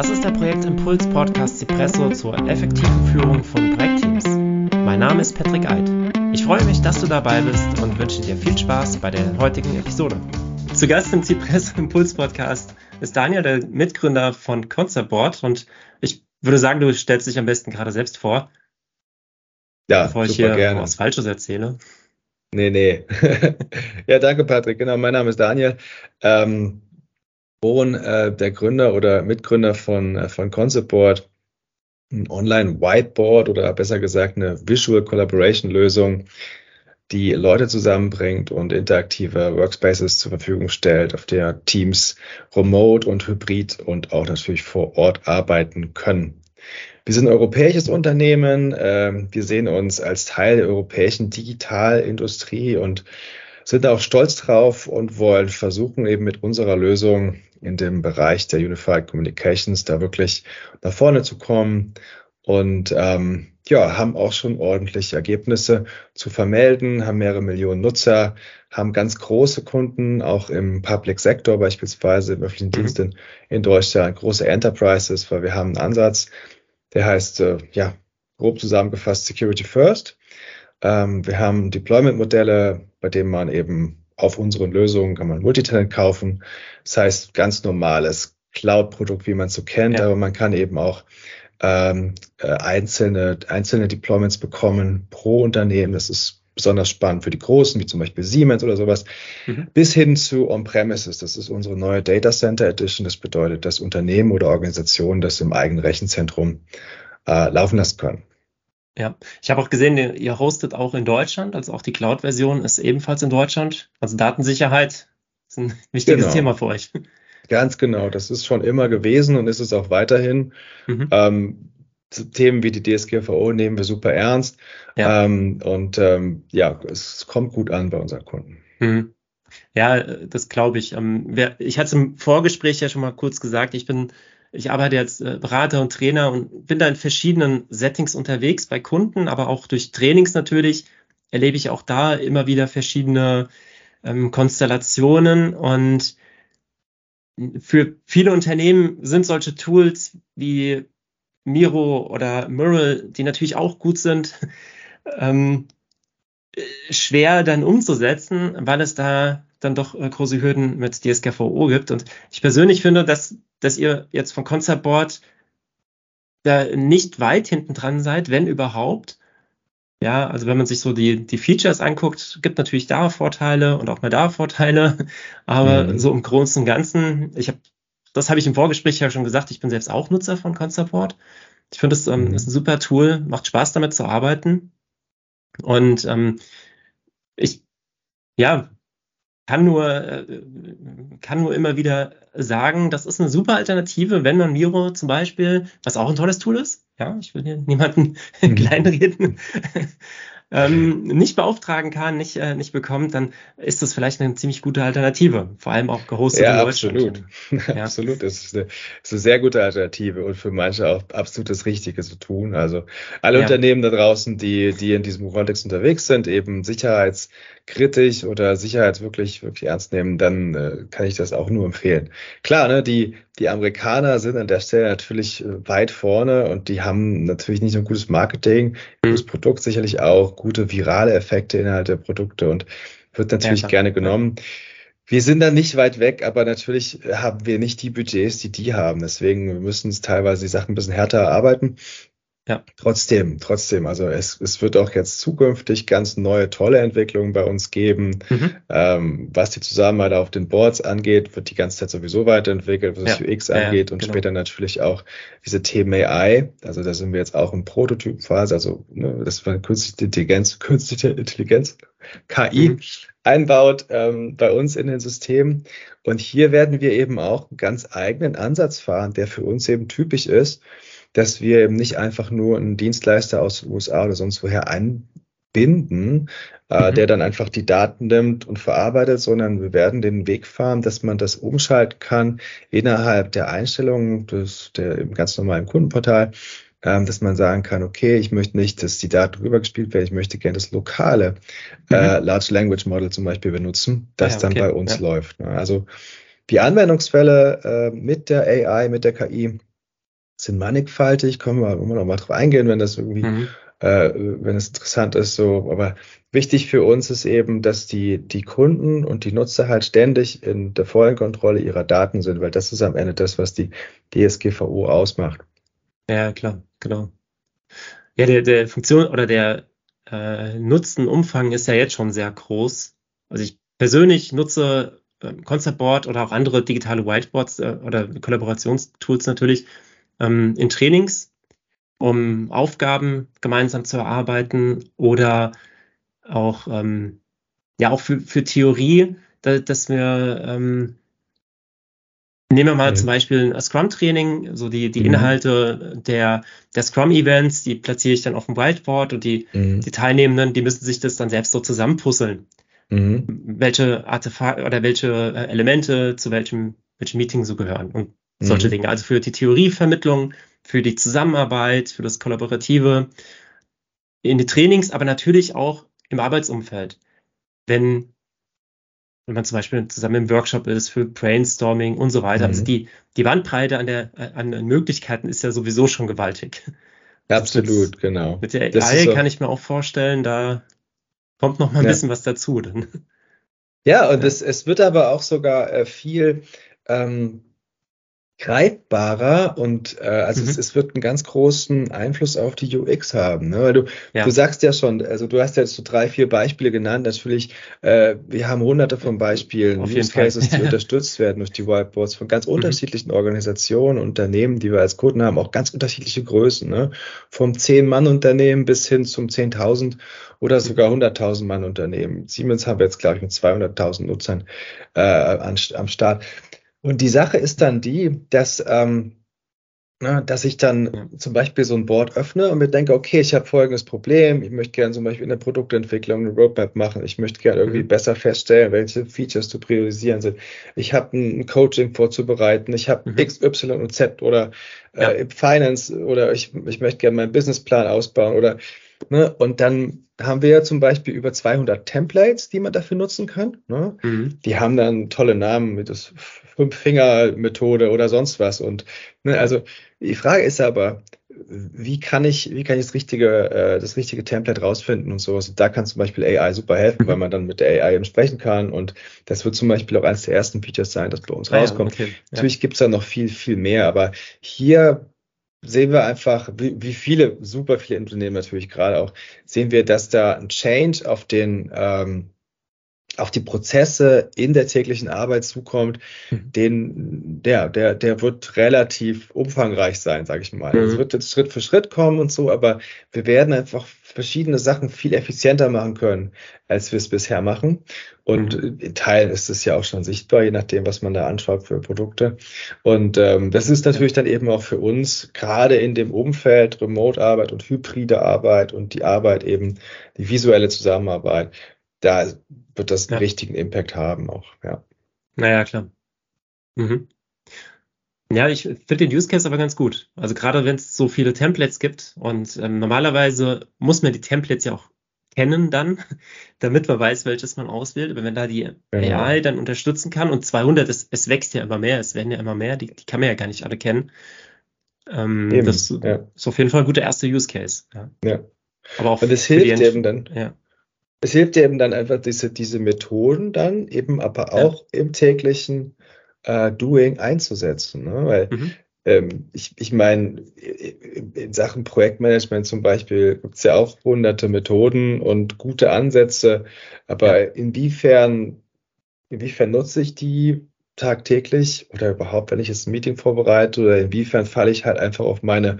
Das ist der Projektimpuls Podcast Cipresso zur effektiven Führung von Projektteams. Mein Name ist Patrick Eid. Ich freue mich, dass du dabei bist und wünsche dir viel Spaß bei der heutigen Episode. Zu Gast im Cipresso Impuls Podcast ist Daniel, der Mitgründer von Concept Board und ich würde sagen, du stellst dich am besten gerade selbst vor. Ja, bevor ich hier gerne. was Falsches erzähle. Nee, nee. ja, danke, Patrick. Genau, mein Name ist Daniel. Ähm, Bohn, äh, der Gründer oder Mitgründer von, äh, von Concept Board, ein Online-Whiteboard oder besser gesagt eine Visual Collaboration Lösung, die Leute zusammenbringt und interaktive Workspaces zur Verfügung stellt, auf der Teams remote und hybrid und auch natürlich vor Ort arbeiten können. Wir sind ein europäisches Unternehmen. Ähm, wir sehen uns als Teil der europäischen Digitalindustrie und sind auch stolz drauf und wollen versuchen, eben mit unserer Lösung in dem Bereich der Unified Communications da wirklich nach vorne zu kommen und ähm, ja, haben auch schon ordentliche Ergebnisse zu vermelden, haben mehrere Millionen Nutzer, haben ganz große Kunden, auch im Public Sector beispielsweise, im öffentlichen mhm. Dienst in, in Deutschland, große Enterprises, weil wir haben einen Ansatz, der heißt, äh, ja, grob zusammengefasst Security First. Ähm, wir haben Deployment-Modelle, bei denen man eben auf unseren Lösungen kann man Multitenant kaufen. Das heißt, ganz normales Cloud-Produkt, wie man es so kennt, ja. aber man kann eben auch ähm, äh, einzelne, einzelne Deployments bekommen pro Unternehmen. Das ist besonders spannend für die Großen, wie zum Beispiel Siemens oder sowas, mhm. bis hin zu On-Premises. Das ist unsere neue Data Center Edition. Das bedeutet, dass Unternehmen oder Organisationen das im eigenen Rechenzentrum äh, laufen lassen können. Ja, ich habe auch gesehen, ihr hostet auch in Deutschland, also auch die Cloud-Version ist ebenfalls in Deutschland. Also Datensicherheit ist ein wichtiges genau. Thema für euch. Ganz genau, das ist schon immer gewesen und ist es auch weiterhin. Mhm. Ähm, Themen wie die DSGVO nehmen wir super ernst. Ja. Ähm, und ähm, ja, es kommt gut an bei unseren Kunden. Mhm. Ja, das glaube ich. Ähm, ich hatte im Vorgespräch ja schon mal kurz gesagt, ich bin ich arbeite als äh, Berater und Trainer und bin da in verschiedenen Settings unterwegs, bei Kunden, aber auch durch Trainings natürlich erlebe ich auch da immer wieder verschiedene ähm, Konstellationen und für viele Unternehmen sind solche Tools wie Miro oder Mural, die natürlich auch gut sind, ähm, schwer dann umzusetzen, weil es da dann doch äh, große Hürden mit DSGVO gibt. Und ich persönlich finde, dass, dass ihr jetzt von Concept Board da nicht weit hinten dran seid, wenn überhaupt. Ja, also wenn man sich so die, die Features anguckt, gibt natürlich da Vorteile und auch mal da Vorteile. Aber mhm. so im Großen und Ganzen, ich habe, das habe ich im Vorgespräch ja schon gesagt, ich bin selbst auch Nutzer von Concept Board. Ich finde, es ähm, mhm. ist ein super Tool, macht Spaß damit zu arbeiten. Und ähm, ich, ja, kann nur, äh, kann nur immer wieder sagen, das ist eine super Alternative, wenn man Miro zum Beispiel, was auch ein tolles Tool ist, ja, ich will hier niemanden mhm. kleinreden, ähm, nicht beauftragen kann, nicht, äh, nicht bekommt, dann ist das vielleicht eine ziemlich gute Alternative. Vor allem auch gehostet ja, in Deutschland. Absolut. Ja. absolut. Es ist, eine, ist eine sehr gute Alternative und für manche auch absolut das Richtige zu tun. Also alle ja. Unternehmen da draußen, die, die in diesem Kontext unterwegs sind, eben sicherheitskritisch oder Sicherheit wirklich, wirklich ernst nehmen, dann äh, kann ich das auch nur empfehlen. Klar, ne, die, die Amerikaner sind an der Stelle natürlich äh, weit vorne und die haben natürlich nicht nur gutes Marketing, gutes mhm. Produkt sicherlich auch, gute virale Effekte innerhalb der Produkte und wird natürlich ja, gerne genommen. Wir sind da nicht weit weg, aber natürlich haben wir nicht die Budgets, die die haben. Deswegen müssen uns teilweise die Sachen ein bisschen härter erarbeiten. Ja. Trotzdem, trotzdem, also es, es wird auch jetzt zukünftig ganz neue, tolle Entwicklungen bei uns geben. Mhm. Ähm, was die Zusammenarbeit auf den Boards angeht, wird die ganze Zeit sowieso weiterentwickelt, was ja. UX angeht ja, und genau. später natürlich auch diese Themen AI. Also da sind wir jetzt auch in Prototypenphase, also ne, das war künstliche Intelligenz, künstliche Intelligenz, KI. Mhm. einbaut ähm, bei uns in den Systemen. Und hier werden wir eben auch einen ganz eigenen Ansatz fahren, der für uns eben typisch ist dass wir eben nicht einfach nur einen Dienstleister aus den USA oder sonst woher einbinden, äh, mhm. der dann einfach die Daten nimmt und verarbeitet, sondern wir werden den Weg fahren, dass man das umschalten kann innerhalb der Einstellungen des, der im ganz normalen Kundenportal, ähm, dass man sagen kann, okay, ich möchte nicht, dass die Daten rübergespielt werden, ich möchte gerne das lokale äh, mhm. äh, Large Language Model zum Beispiel benutzen, das ja, okay. dann bei uns ja. läuft. Ne? Also die Anwendungsfälle äh, mit der AI, mit der KI sind mannigfaltig, können wir, wir noch mal drauf eingehen, wenn das irgendwie, mhm. äh, wenn es interessant ist, so. Aber wichtig für uns ist eben, dass die, die Kunden und die Nutzer halt ständig in der vollen Kontrolle ihrer Daten sind, weil das ist am Ende das, was die DSGVO ausmacht. Ja, klar, genau. Ja, der, der Funktion oder der äh, Nutzenumfang ist ja jetzt schon sehr groß. Also ich persönlich nutze äh, Concept Board oder auch andere digitale Whiteboards äh, oder Kollaborationstools natürlich ähm, in Trainings, um Aufgaben gemeinsam zu erarbeiten oder auch ähm, ja auch für, für Theorie, da, dass wir ähm, Nehmen wir mal mhm. zum Beispiel ein Scrum-Training, so die, die mhm. Inhalte der, der Scrum-Events, die platziere ich dann auf dem Whiteboard und die, mhm. die Teilnehmenden, die müssen sich das dann selbst so zusammenpuzzeln. Mhm. Welche Artefakte oder welche äh, Elemente zu welchem, welchem Meeting so gehören und solche mhm. Dinge. Also für die Theorievermittlung, für die Zusammenarbeit, für das Kollaborative, in die Trainings, aber natürlich auch im Arbeitsumfeld. Wenn wenn man zum Beispiel zusammen im Workshop ist für Brainstorming und so weiter. Also mhm. Also die, die Bandbreite an, der, an Möglichkeiten ist ja sowieso schon gewaltig. Absolut, mit, genau. Mit der AI kann ich mir auch vorstellen, da kommt noch mal ein ja. bisschen was dazu. Dann. Ja, und ja. Es, es wird aber auch sogar äh, viel ähm, greifbarer und äh, also mhm. es, es, wird einen ganz großen Einfluss auf die UX haben. Ne? Weil du, ja. du sagst ja schon, also du hast jetzt so drei, vier Beispiele genannt. Natürlich, äh, wir haben hunderte von Beispielen, auf Use Cases, die unterstützt werden durch die Whiteboards von ganz mhm. unterschiedlichen Organisationen, Unternehmen, die wir als Kunden haben, auch ganz unterschiedliche Größen. Ne? Vom 10-Mann-Unternehmen bis hin zum 10.000 oder mhm. sogar 100.000 Mann-Unternehmen. Siemens haben wir jetzt, glaube ich, mit 200.000 Nutzern äh, an, am Start. Und die Sache ist dann die, dass, ähm, na, dass ich dann zum Beispiel so ein Board öffne und mir denke, okay, ich habe folgendes Problem, ich möchte gerne zum Beispiel in der Produktentwicklung eine Roadmap machen, ich möchte gerne irgendwie mhm. besser feststellen, welche Features zu priorisieren sind. Ich habe ein Coaching vorzubereiten, ich habe mhm. X, Y und Z oder äh, ja. Finance oder ich, ich möchte gerne meinen Businessplan ausbauen oder Ne? Und dann haben wir ja zum Beispiel über 200 Templates, die man dafür nutzen kann. Ne? Mhm. Die haben dann tolle Namen mit das Fünf-Finger-Methode oder sonst was. Und ne, also die Frage ist aber, wie kann ich, wie kann ich das richtige, äh, das richtige Template rausfinden und sowas? Da kann zum Beispiel AI super helfen, weil man dann mit der AI eben sprechen kann. Und das wird zum Beispiel auch eines der ersten Features sein, das bei uns ah, rauskommt. Ja, okay. Natürlich ja. gibt es da noch viel, viel mehr, aber hier sehen wir einfach, wie, wie viele, super viele Unternehmen natürlich gerade auch, sehen wir, dass da ein Change auf den ähm, auf die Prozesse in der täglichen Arbeit zukommt, mhm. den, der, der, der wird relativ umfangreich sein, sage ich mal. Es mhm. wird jetzt Schritt für Schritt kommen und so, aber wir werden einfach verschiedene Sachen viel effizienter machen können, als wir es bisher machen. Und mhm. in Teilen ist es ja auch schon sichtbar, je nachdem, was man da anschaut für Produkte. Und ähm, das ist natürlich dann eben auch für uns, gerade in dem Umfeld Remote-Arbeit und hybride Arbeit und die Arbeit eben, die visuelle Zusammenarbeit, da wird das einen ja. richtigen Impact haben auch, ja. Naja, klar. Mhm. Ja, ich finde den Use Case aber ganz gut. Also gerade wenn es so viele Templates gibt und ähm, normalerweise muss man die Templates ja auch kennen dann, damit man weiß, welches man auswählt. Aber wenn da die genau. AI dann unterstützen kann und 200, es, es wächst ja immer mehr, es werden ja immer mehr, die, die kann man ja gar nicht alle kennen. Ähm, das ja. ist auf jeden Fall ein guter erster Use Case. Ja. ja. Aber auch und es hilft eben dann. Ja es hilft dir eben dann einfach diese, diese Methoden dann eben aber auch ja. im täglichen äh, Doing einzusetzen. Ne? Weil mhm. ähm, ich, ich meine, in Sachen Projektmanagement zum Beispiel gibt es ja auch hunderte Methoden und gute Ansätze, aber ja. inwiefern, inwiefern nutze ich die tagtäglich oder überhaupt, wenn ich jetzt ein Meeting vorbereite oder inwiefern falle ich halt einfach auf meine,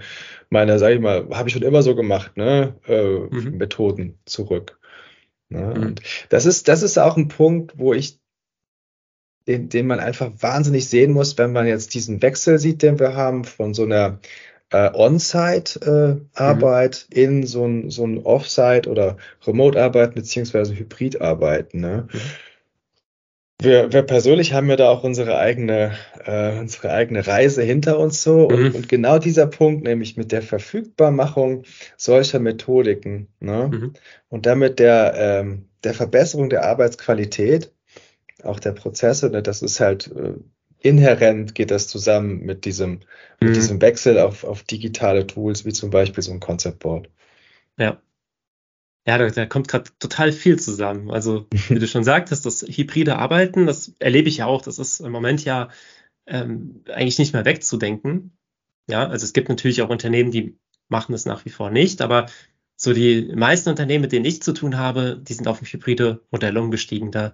meine, sag ich mal, habe ich schon immer so gemacht, ne, äh, mhm. Methoden zurück. Ne? Mhm. Und das ist, das ist auch ein Punkt, wo ich, den, den man einfach wahnsinnig sehen muss, wenn man jetzt diesen Wechsel sieht, den wir haben von so einer äh, On-Site-Arbeit äh, mhm. in so ein, so ein Off-Site oder Remote-Arbeit beziehungsweise Hybrid-Arbeiten. Ne? Mhm. Wir, wir persönlich haben ja da auch unsere eigene, äh, unsere eigene Reise hinter uns so. Und, mhm. und, genau dieser Punkt, nämlich mit der Verfügbarmachung solcher Methodiken ne? Mhm. und damit der, ähm, der Verbesserung der Arbeitsqualität, auch der Prozesse, ne? das ist halt, äh, inhärent geht das zusammen mit diesem, mhm. mit diesem Wechsel auf, auf digitale Tools, wie zum Beispiel so ein Concept Board. Ja. Ja, da, da kommt gerade total viel zusammen. Also, wie du schon sagtest, das hybride Arbeiten, das erlebe ich ja auch. Das ist im Moment ja ähm, eigentlich nicht mehr wegzudenken. Ja, also es gibt natürlich auch Unternehmen, die machen es nach wie vor nicht, aber so die meisten Unternehmen, mit denen ich zu tun habe, die sind auf ein hybride Modell umgestiegen. Da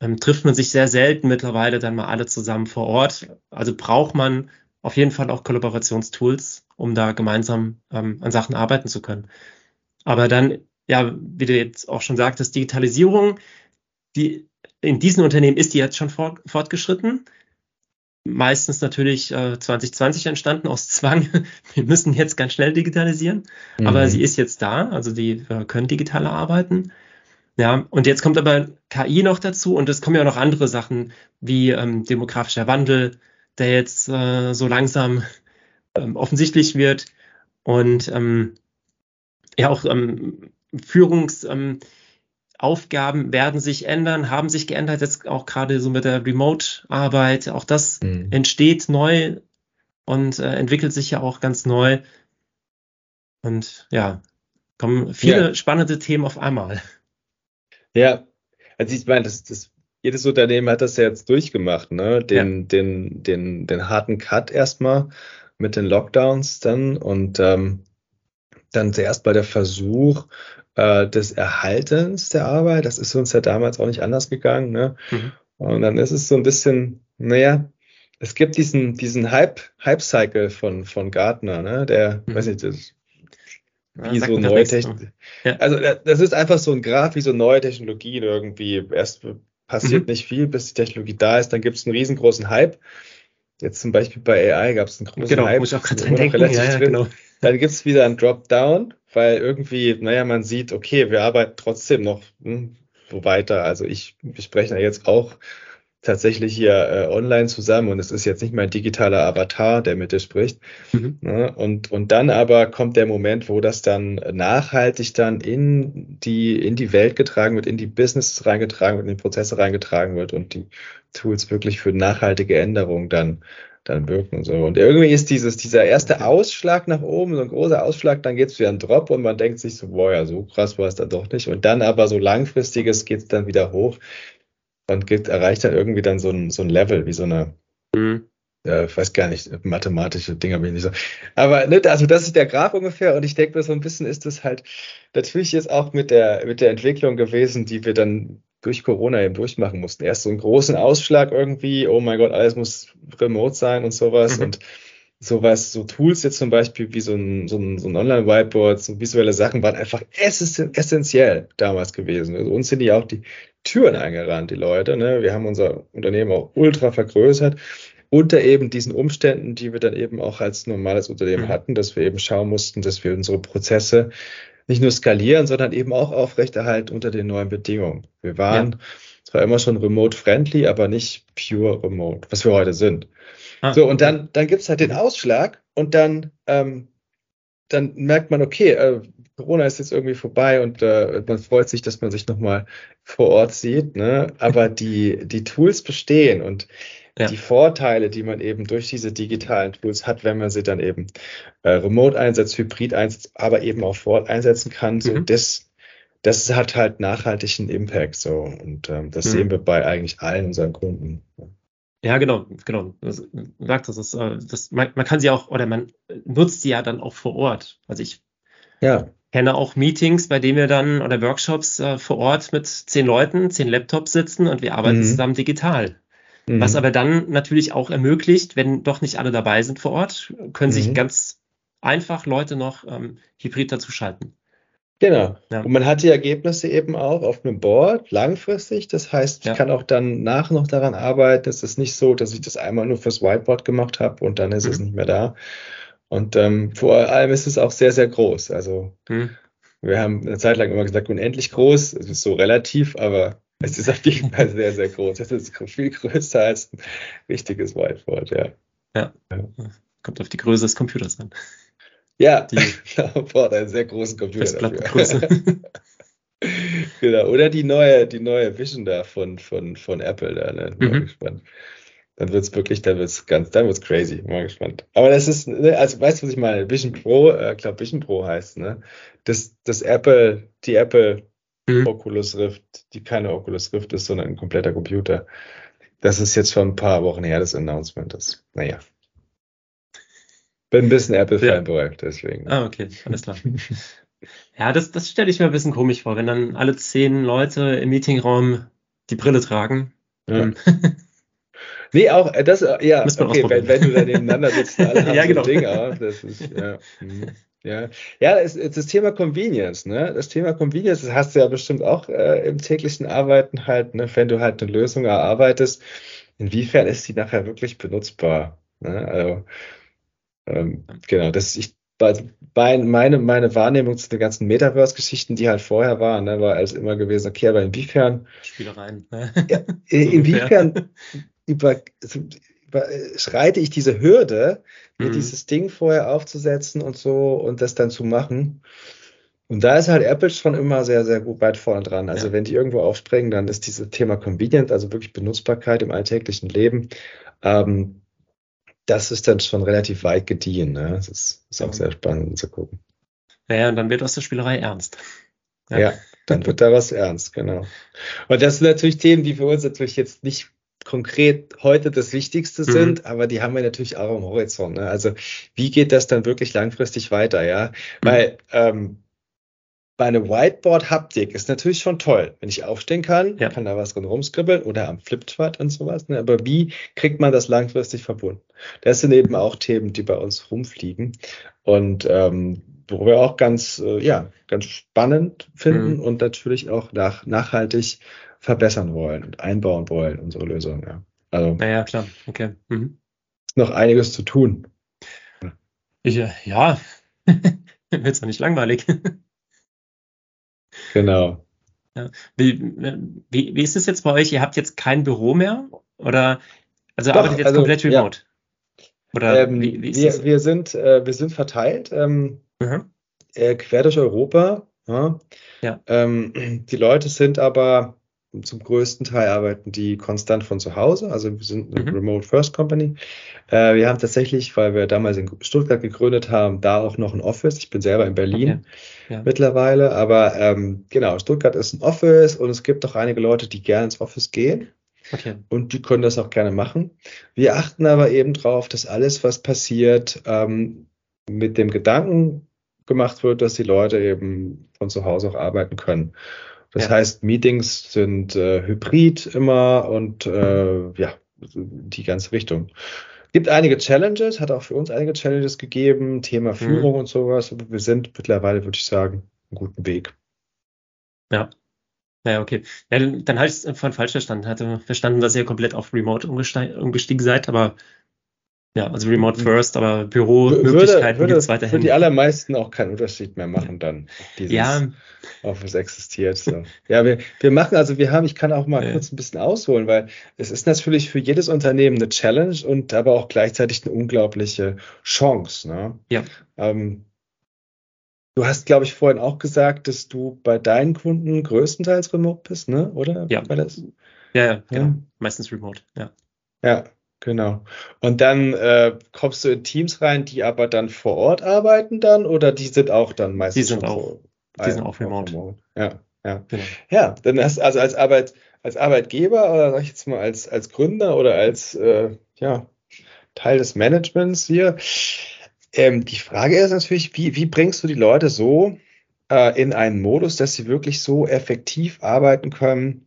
ähm, trifft man sich sehr selten mittlerweile dann mal alle zusammen vor Ort. Also braucht man auf jeden Fall auch Kollaborationstools, um da gemeinsam ähm, an Sachen arbeiten zu können. Aber dann, ja, wie du jetzt auch schon sagtest, Digitalisierung, die in diesen Unternehmen ist die jetzt schon fort, fortgeschritten. Meistens natürlich äh, 2020 entstanden aus Zwang. Wir müssen jetzt ganz schnell digitalisieren. Mhm. Aber sie ist jetzt da, also die äh, können digitaler arbeiten. Ja, und jetzt kommt aber KI noch dazu und es kommen ja noch andere Sachen wie ähm, demografischer Wandel, der jetzt äh, so langsam ähm, offensichtlich wird und ähm, ja auch ähm, Führungsaufgaben ähm, werden sich ändern, haben sich geändert, jetzt auch gerade so mit der Remote-Arbeit, auch das mhm. entsteht neu und äh, entwickelt sich ja auch ganz neu. Und ja, kommen viele ja. spannende Themen auf einmal. Ja, also ich meine, das, das, jedes Unternehmen hat das ja jetzt durchgemacht, ne? Den, ja. den, den, den harten Cut erstmal mit den Lockdowns dann und ähm, dann zuerst bei der Versuch äh, des Erhaltens der Arbeit. Das ist uns ja damals auch nicht anders gegangen, ne? Mhm. Und dann ist es so ein bisschen, naja, es gibt diesen, diesen Hype, Hype-Cycle von, von Gartner, ne? Der, mhm. weiß nicht, das wie ja, so neue Technologie. Ja. Also das ist einfach so ein Graph wie so neue Technologien irgendwie. Erst passiert mhm. nicht viel, bis die Technologie da ist, dann gibt es einen riesengroßen Hype. Jetzt zum Beispiel bei AI gab es einen großen genau, Hype. Muss ich auch gerade dran denken. Ja, ja, genau. Dann gibt es wieder einen Dropdown, weil irgendwie, naja, man sieht, okay, wir arbeiten trotzdem noch hm, weiter. Also ich, wir sprechen ja jetzt auch tatsächlich hier äh, online zusammen und es ist jetzt nicht mein digitaler Avatar, der mit dir spricht. Mhm. Ne? Und, und dann aber kommt der Moment, wo das dann nachhaltig dann in die, in die Welt getragen wird, in die Business reingetragen wird, in die Prozesse reingetragen wird und die Tools wirklich für nachhaltige Änderungen dann dann wirken und so. Und irgendwie ist dieses, dieser erste Ausschlag nach oben, so ein großer Ausschlag, dann geht es wieder ein Drop und man denkt sich so, boah, ja, so krass war es dann doch nicht. Und dann aber so langfristiges geht es dann wieder hoch und geht, erreicht dann irgendwie dann so ein, so ein Level, wie so eine, mhm. ja, ich weiß gar nicht, mathematische Dinger bin ich nicht so. Aber ne, also das ist der Graph ungefähr und ich denke mir so ein bisschen ist das halt natürlich jetzt auch mit der, mit der Entwicklung gewesen, die wir dann durch Corona eben durchmachen mussten. Erst so einen großen Ausschlag irgendwie, oh mein Gott, alles muss remote sein und sowas mhm. und sowas, so Tools jetzt zum Beispiel wie so ein, so ein, so ein Online-Whiteboard, so visuelle Sachen waren einfach essentiell damals gewesen. Also uns sind die auch die Türen eingerannt, die Leute. Ne? Wir haben unser Unternehmen auch ultra vergrößert unter eben diesen Umständen, die wir dann eben auch als normales Unternehmen mhm. hatten, dass wir eben schauen mussten, dass wir unsere Prozesse nicht nur skalieren, sondern eben auch aufrechterhalten unter den neuen Bedingungen. Wir waren ja. zwar immer schon remote-friendly, aber nicht pure remote, was wir heute sind. Ah, so, und dann, dann gibt's halt den Ausschlag und dann, ähm, dann merkt man, okay, äh, Corona ist jetzt irgendwie vorbei und äh, man freut sich, dass man sich nochmal vor Ort sieht, ne? aber die, die Tools bestehen und ja. die Vorteile, die man eben durch diese digitalen Tools hat, wenn man sie dann eben äh, remote einsetzt, hybrid einsetzt, aber eben auch vor Ort einsetzen kann, so mhm. das, das hat halt nachhaltigen Impact so und ähm, das mhm. sehen wir bei eigentlich allen unseren Kunden. Ja, genau, genau. Das, sagt das, ist, äh, das man, man kann sie auch oder man nutzt sie ja dann auch vor Ort. Also ich ja kenne auch Meetings, bei denen wir dann oder Workshops äh, vor Ort mit zehn Leuten, zehn Laptops sitzen und wir arbeiten mhm. zusammen digital. Mhm. Was aber dann natürlich auch ermöglicht, wenn doch nicht alle dabei sind vor Ort, können mhm. sich ganz einfach Leute noch ähm, hybrid dazu schalten. Genau. Ja. Und man hat die Ergebnisse eben auch auf einem Board langfristig. Das heißt, ich ja. kann auch dann nach noch daran arbeiten. Es ist nicht so, dass ich das einmal nur fürs Whiteboard gemacht habe und dann ist mhm. es nicht mehr da. Und ähm, vor allem ist es auch sehr, sehr groß. Also mhm. wir haben eine Zeit lang immer gesagt, unendlich groß. Es ist so relativ, aber es ist auf jeden Fall sehr, sehr groß. Es ist viel größer als ein richtiges Whiteboard, ja. Ja. Kommt auf die Größe des Computers an. Ja, die braucht einen sehr großen Computer dafür. genau. Oder die neue, die neue Vision da von, von, von Apple da, ne? Bin mhm. gespannt. dann wird's wirklich, dann wird's ganz, dann wird's crazy. Mal gespannt. Aber das ist, ne, also weißt du, was ich meine? Vision Pro, äh, glaube Vision Pro heißt, ne? Das, das Apple, die Apple mhm. Oculus Rift, die keine Oculus Rift ist, sondern ein kompletter Computer. Das ist jetzt schon ein paar Wochen her, das Announcement. Das, naja. Bin ein bisschen Apple-Fanboy, ja. deswegen. Ah, okay, alles klar. ja, das, das stelle ich mir ein bisschen komisch vor, wenn dann alle zehn Leute im Meetingraum die Brille tragen. Ja. Ähm, nee, auch äh, das, äh, ja, okay, wenn, wenn, du da nebeneinander sitzt, alle haben ja, genau. so Ding auf, das ist, ja. Hm. Ja, ja es, das Thema Convenience, ne? Das Thema Convenience, das hast du ja bestimmt auch äh, im täglichen Arbeiten halt, ne? Wenn du halt eine Lösung erarbeitest, inwiefern ist die nachher wirklich benutzbar? Ne? Also, ähm, genau, das ich bei, meine, meine Wahrnehmung zu den ganzen Metaverse-Geschichten, die halt vorher waren, ne, war als immer gewesen, okay, aber inwiefern Spielereien. Ja, inwiefern über, schreite ich diese Hürde, mir mhm. dieses Ding vorher aufzusetzen und so und das dann zu machen. Und da ist halt Apple schon immer sehr, sehr gut weit vorne dran. Also ja. wenn die irgendwo aufspringen, dann ist dieses Thema Convenient, also wirklich Benutzbarkeit im alltäglichen Leben, ähm, das ist dann schon relativ weit gediehen. Ne? Das ist, ist auch sehr spannend zu gucken. Ja, und dann wird aus der Spielerei ernst. Ja. ja, dann wird da was ernst, genau. Und das sind natürlich Themen, die für uns natürlich jetzt nicht konkret heute das Wichtigste mhm. sind, aber die haben wir natürlich auch am Horizont. Ne? Also wie geht das dann wirklich langfristig weiter, ja? Mhm. Weil ähm, meine Whiteboard-Haptik ist natürlich schon toll, wenn ich aufstehen kann, ja. kann da was drin rumskribbeln oder am Flipchart und sowas. Ne? Aber wie kriegt man das langfristig verbunden? Das sind eben auch Themen, die bei uns rumfliegen und ähm, wo wir auch ganz, äh, ja, ganz spannend finden mhm. und natürlich auch nach, nachhaltig verbessern wollen und einbauen wollen, unsere Lösung. Ja. Also, naja, klar, okay. Mhm. Ist noch einiges zu tun. Ich, äh, ja, wird es nicht langweilig. genau. Ja. Wie, wie, wie ist es jetzt bei euch? Ihr habt jetzt kein Büro mehr? Oder also Doch, arbeitet jetzt also, komplett remote? Ja. Oder ähm, wie, wie, ist wir, das? wir sind äh, wir sind verteilt ähm, mhm. äh, quer durch Europa. Ja. ja. Ähm, die Leute sind aber zum größten Teil arbeiten die konstant von zu Hause. Also wir sind eine mhm. Remote First Company. Äh, wir haben tatsächlich, weil wir damals in Stuttgart gegründet haben, da auch noch ein Office. Ich bin selber in Berlin okay. ja. mittlerweile, aber ähm, genau, Stuttgart ist ein Office und es gibt auch einige Leute, die gerne ins Office gehen. Okay. Und die können das auch gerne machen. Wir achten aber eben darauf, dass alles, was passiert, ähm, mit dem Gedanken gemacht wird, dass die Leute eben von zu Hause auch arbeiten können. Das ja. heißt, Meetings sind äh, hybrid immer und äh, ja, die ganze Richtung. Gibt einige Challenges, hat auch für uns einige Challenges gegeben, Thema mhm. Führung mhm. und sowas, aber wir sind mittlerweile, würde ich sagen, einen guten Weg. Ja. Ja, okay. Ja, dann habe ich es von falsch verstanden. Hatte verstanden, dass ihr komplett auf Remote umgestiegen seid, aber ja, also Remote First, aber Büromöglichkeiten gibt es weiterhin. Würde die allermeisten auch keinen Unterschied mehr machen, dann dieses ja. Office existiert. So. Ja, wir, wir machen, also wir haben, ich kann auch mal ja. kurz ein bisschen ausholen, weil es ist natürlich für jedes Unternehmen eine Challenge und aber auch gleichzeitig eine unglaubliche Chance. Ne? Ja. Ähm, du hast, glaube ich, vorhin auch gesagt, dass du bei deinen Kunden größtenteils remote bist, ne? Oder? Ja. Ja, ja, genau. Ja. Meistens remote, ja. Ja, Genau. Und dann äh, kommst du in Teams rein, die aber dann vor Ort arbeiten dann oder die sind auch dann meistens die sind auch, so, die sind auch remote. remote. Ja, ja. Genau. Ja, dann hast du also als Arbeit als Arbeitgeber oder sag ich jetzt mal als als Gründer oder als äh, ja Teil des Managements hier. Ähm, die Frage ist natürlich, wie, wie bringst du die Leute so äh, in einen Modus, dass sie wirklich so effektiv arbeiten können,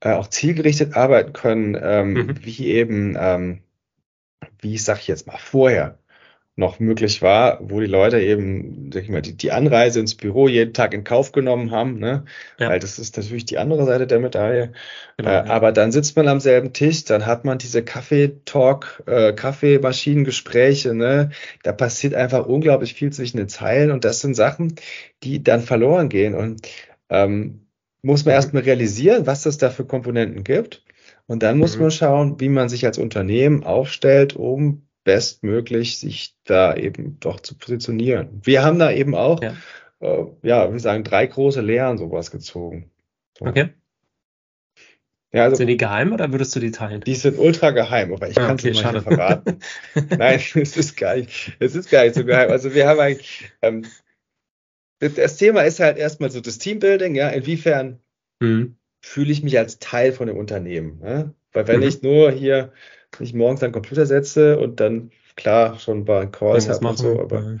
äh, auch zielgerichtet arbeiten können, ähm, mhm. wie eben, ähm, wie sag ich jetzt mal, vorher noch möglich war, wo die Leute eben, sag ich mal, die, die Anreise ins Büro jeden Tag in Kauf genommen haben, ne? Ja. Weil das ist natürlich die andere Seite der Medaille. Genau, äh, ja. Aber dann sitzt man am selben Tisch, dann hat man diese Kaffeetalk, äh, Kaffeemaschinengespräche, ne? Da passiert einfach unglaublich viel zwischen den Zeilen und das sind Sachen, die dann verloren gehen. Und ähm, muss man mhm. erstmal realisieren, was es da für Komponenten gibt. Und dann muss mhm. man schauen, wie man sich als Unternehmen aufstellt, um bestmöglich sich da eben doch zu positionieren. Wir haben da eben auch, ja, äh, ja wir sagen, drei große Lehren sowas gezogen. So. Okay. Ja, also, sind die geheim oder würdest du die teilen? Die sind ultra geheim, aber ich ah, kann okay, es mal verraten. Nein, es ist gar nicht, es ist gar nicht so geheim. Also wir haben eigentlich, ähm, das Thema ist halt erstmal so das Teambuilding, ja, inwiefern mhm. fühle ich mich als Teil von dem Unternehmen. Ja? Weil wenn mhm. ich nur hier nicht morgens an den Computer setze und dann klar schon ein paar Calls habe und so, aber mhm.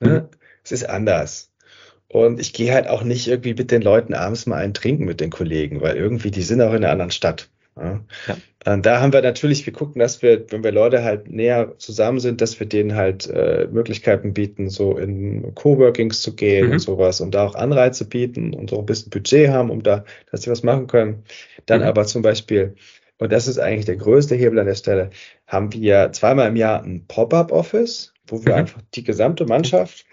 ne, es ist anders. Und ich gehe halt auch nicht irgendwie mit den Leuten abends mal einen trinken mit den Kollegen, weil irgendwie die sind auch in einer anderen Stadt. Ja. Ja. Da haben wir natürlich, wir gucken, dass wir, wenn wir Leute halt näher zusammen sind, dass wir denen halt äh, Möglichkeiten bieten, so in Coworkings zu gehen mhm. und sowas und da auch Anreize bieten und so ein bisschen Budget haben, um da, dass sie was machen können. Dann mhm. aber zum Beispiel, und das ist eigentlich der größte Hebel an der Stelle, haben wir zweimal im Jahr ein Pop-up-Office, wo wir mhm. einfach die gesamte Mannschaft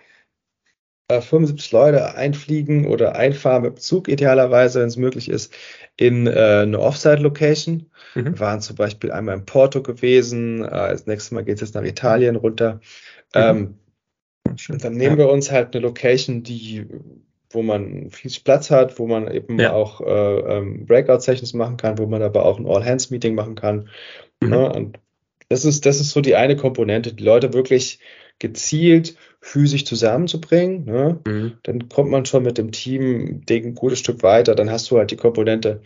75 äh, Leute einfliegen oder einfahren mit dem Zug idealerweise, wenn es möglich ist, in äh, eine Offside-Location. Mhm. Wir waren zum Beispiel einmal in Porto gewesen, äh, das nächste Mal geht es jetzt nach Italien runter. Mhm. Ähm, und dann nehmen ja. wir uns halt eine Location, die wo man viel Platz hat, wo man eben ja. auch äh, ähm, Breakout-Sessions machen kann, wo man aber auch ein All-Hands-Meeting machen kann. Mhm. Ne? Und das ist, das ist so die eine Komponente, die Leute wirklich gezielt physisch zusammenzubringen. Ne? Mhm. Dann kommt man schon mit dem Team ein gutes Stück weiter. Dann hast du halt die Komponente,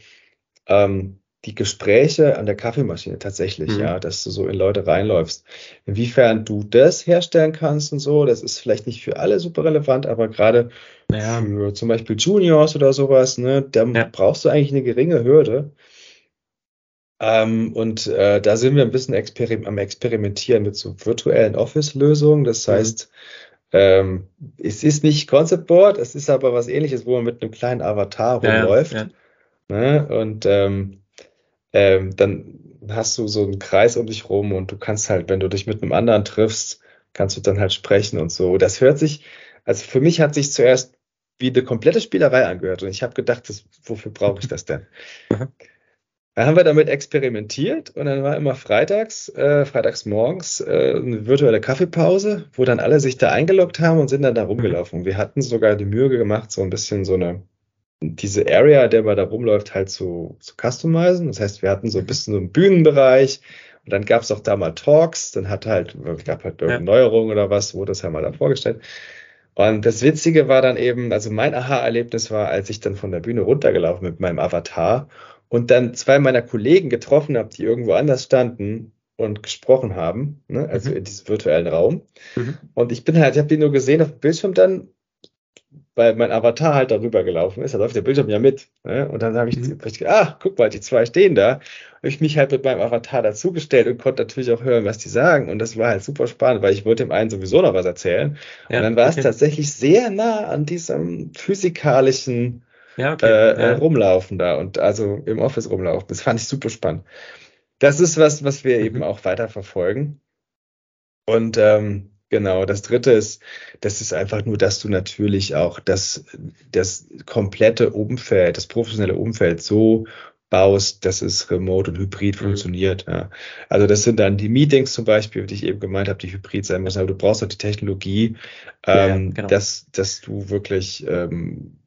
ähm, die Gespräche an der Kaffeemaschine tatsächlich, mhm. ja, dass du so in Leute reinläufst. Inwiefern du das herstellen kannst und so, das ist vielleicht nicht für alle super relevant, aber gerade ja. für zum Beispiel Juniors oder sowas, ne, da ja. brauchst du eigentlich eine geringe Hürde. Ähm, und äh, da sind wir ein bisschen experim am Experimentieren mit so virtuellen Office-Lösungen. Das mhm. Ähm, es ist nicht Concept Board, es ist aber was ähnliches, wo man mit einem kleinen Avatar rumläuft. Ja, ja. Ne? Und ähm, ähm, dann hast du so einen Kreis um dich rum und du kannst halt, wenn du dich mit einem anderen triffst, kannst du dann halt sprechen und so. Das hört sich, also für mich hat sich zuerst wie eine komplette Spielerei angehört und ich habe gedacht, das, wofür brauche ich das denn? Dann haben wir damit experimentiert und dann war immer freitags, äh, freitags morgens äh, eine virtuelle Kaffeepause, wo dann alle sich da eingeloggt haben und sind dann da rumgelaufen. Wir hatten sogar die Mühe gemacht, so ein bisschen so eine, diese Area, der man da rumläuft, halt zu, zu customizen. Das heißt, wir hatten so ein bisschen so einen Bühnenbereich und dann gab es auch da mal Talks, dann hat halt, gab halt ja. Neuerungen oder was, wurde das ja mal da vorgestellt. Und das Witzige war dann eben, also mein Aha-Erlebnis war, als ich dann von der Bühne runtergelaufen mit meinem Avatar und dann zwei meiner Kollegen getroffen habe, die irgendwo anders standen und gesprochen haben, ne? also mhm. in diesem virtuellen Raum. Mhm. Und ich bin halt, ich habe die nur gesehen auf dem Bildschirm dann, weil mein Avatar halt darüber gelaufen ist, da läuft der Bildschirm ja mit. Ne? Und dann habe ich, mhm. ich ah, guck mal, die zwei stehen da. Habe ich mich halt mit meinem Avatar dazugestellt und konnte natürlich auch hören, was die sagen. Und das war halt super spannend, weil ich wollte dem einen sowieso noch was erzählen. Ja, und dann war okay. es tatsächlich sehr nah an diesem physikalischen ja, okay. äh, ja. rumlaufen da und also im Office rumlaufen. Das fand ich super spannend. Das ist was, was wir mhm. eben auch weiter verfolgen. Und ähm, genau, das dritte ist, das ist einfach nur, dass du natürlich auch das, das komplette Umfeld, das professionelle Umfeld so baust, dass es remote und hybrid mhm. funktioniert. Ja. Also das sind dann die Meetings zum Beispiel, die ich eben gemeint habe, die hybrid sein müssen, aber du brauchst auch die Technologie, ähm, ja, genau. dass, dass du wirklich ähm,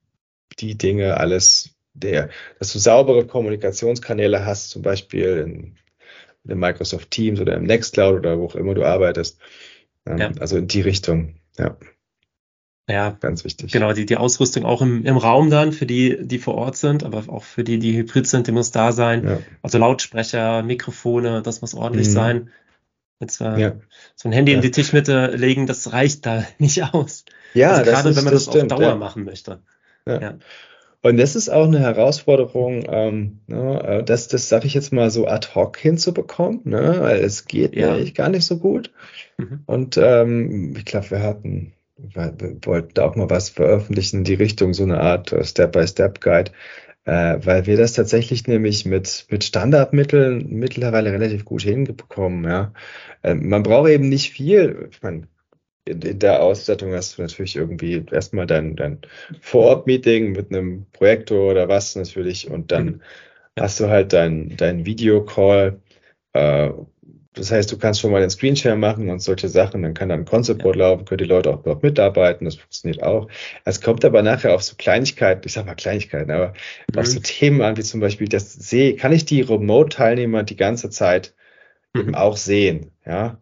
die Dinge alles, der, dass du saubere Kommunikationskanäle hast, zum Beispiel in, in Microsoft Teams oder im Nextcloud oder wo auch immer du arbeitest. Ähm, ja. Also in die Richtung, ja. Ja, ganz wichtig. Genau, die, die Ausrüstung auch im, im Raum dann für die, die vor Ort sind, aber auch für die, die hybrid sind, die muss da sein. Ja. Also Lautsprecher, Mikrofone, das muss ordentlich mhm. sein. Jetzt äh, ja. so ein Handy ja. in die Tischmitte legen, das reicht da nicht aus. Ja, also gerade wenn man das, das stimmt, auf Dauer machen möchte. Ja. ja. Und das ist auch eine Herausforderung, ähm, ne, äh, das, das sage ich jetzt mal so ad hoc hinzubekommen, ne, weil es geht ja. eigentlich gar nicht so gut. Mhm. Und ähm, ich glaube, wir hatten, wir, wir wollten da auch mal was veröffentlichen in die Richtung, so eine Art äh, Step-by-Step-Guide, äh, weil wir das tatsächlich nämlich mit, mit Standardmitteln mittlerweile relativ gut hinbekommen. Ja. Äh, man braucht eben nicht viel. Ich meine, in, in, der Ausstattung hast du natürlich irgendwie erstmal dein, dein Vor-Ort-Meeting mit einem Projektor oder was natürlich und dann mhm. hast du halt dein, dein Videocall, äh, das heißt, du kannst schon mal den Screenshare machen und solche Sachen, dann kann dann ein Conceptboard ja. laufen, können die Leute auch dort mitarbeiten, das funktioniert auch. Es kommt aber nachher auf so Kleinigkeiten, ich sag mal Kleinigkeiten, aber mhm. auf so Themen an, wie zum Beispiel das sehe, kann ich die Remote-Teilnehmer die ganze Zeit mhm. eben auch sehen, ja,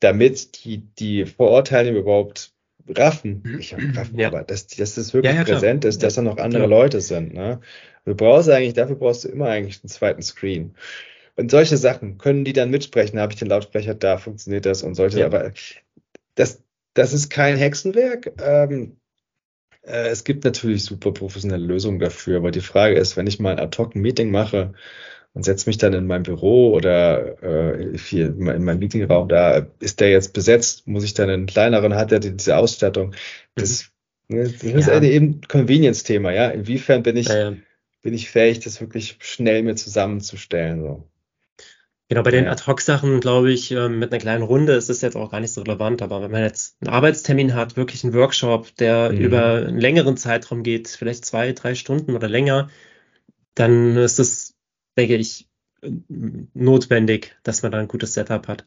damit die, die Vor-Ort-Teilnehmer überhaupt raffen, mhm. ich raffen, ja. aber dass, dass das wirklich ja, ja, präsent ist, dass da noch andere Leute sind, ne? Du brauchst eigentlich, dafür brauchst du immer eigentlich einen zweiten Screen. Und solche Sachen können die dann mitsprechen. Habe ich den Lautsprecher da, funktioniert das und solche. Aber das, das ist kein Hexenwerk. Ähm, äh, es gibt natürlich super professionelle Lösungen dafür, aber die Frage ist, wenn ich mal ein Ad-Hoc-Meeting mache und setze mich dann in mein Büro oder äh, in meinem Meetingraum, da ist der jetzt besetzt, muss ich dann einen kleineren, hat er diese Ausstattung. Das, mhm. das ist ja. eben ein Convenience-Thema, ja. Inwiefern bin ich, ja, ja. bin ich fähig, das wirklich schnell mir zusammenzustellen? So. Genau, bei den Ad-Hoc-Sachen, glaube ich, ähm, mit einer kleinen Runde ist es jetzt auch gar nicht so relevant. Aber wenn man jetzt einen Arbeitstermin hat, wirklich einen Workshop, der mhm. über einen längeren Zeitraum geht, vielleicht zwei, drei Stunden oder länger, dann ist es, denke ich, notwendig, dass man da ein gutes Setup hat.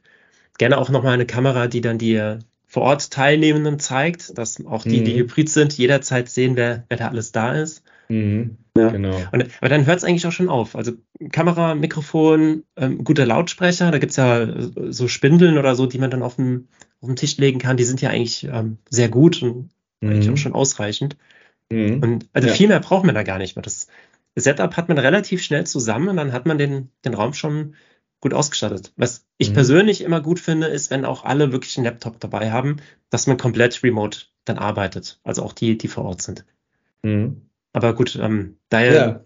Gerne auch nochmal eine Kamera, die dann die vor Ort Teilnehmenden zeigt, dass auch die, mhm. die hybrid sind, jederzeit sehen, wer, wer da alles da ist. Mhm. Ja. Genau. Und, aber dann hört es eigentlich auch schon auf. Also Kamera, Mikrofon, ähm, guter Lautsprecher, da gibt es ja äh, so Spindeln oder so, die man dann auf den, auf den Tisch legen kann. Die sind ja eigentlich ähm, sehr gut und mhm. eigentlich auch schon ausreichend. Mhm. Und also ja. viel mehr braucht man da gar nicht mehr. Das Setup hat man relativ schnell zusammen und dann hat man den, den Raum schon gut ausgestattet. Was ich mhm. persönlich immer gut finde, ist, wenn auch alle wirklich einen Laptop dabei haben, dass man komplett remote dann arbeitet. Also auch die, die vor Ort sind. Mhm. Aber gut, ähm, daher ja.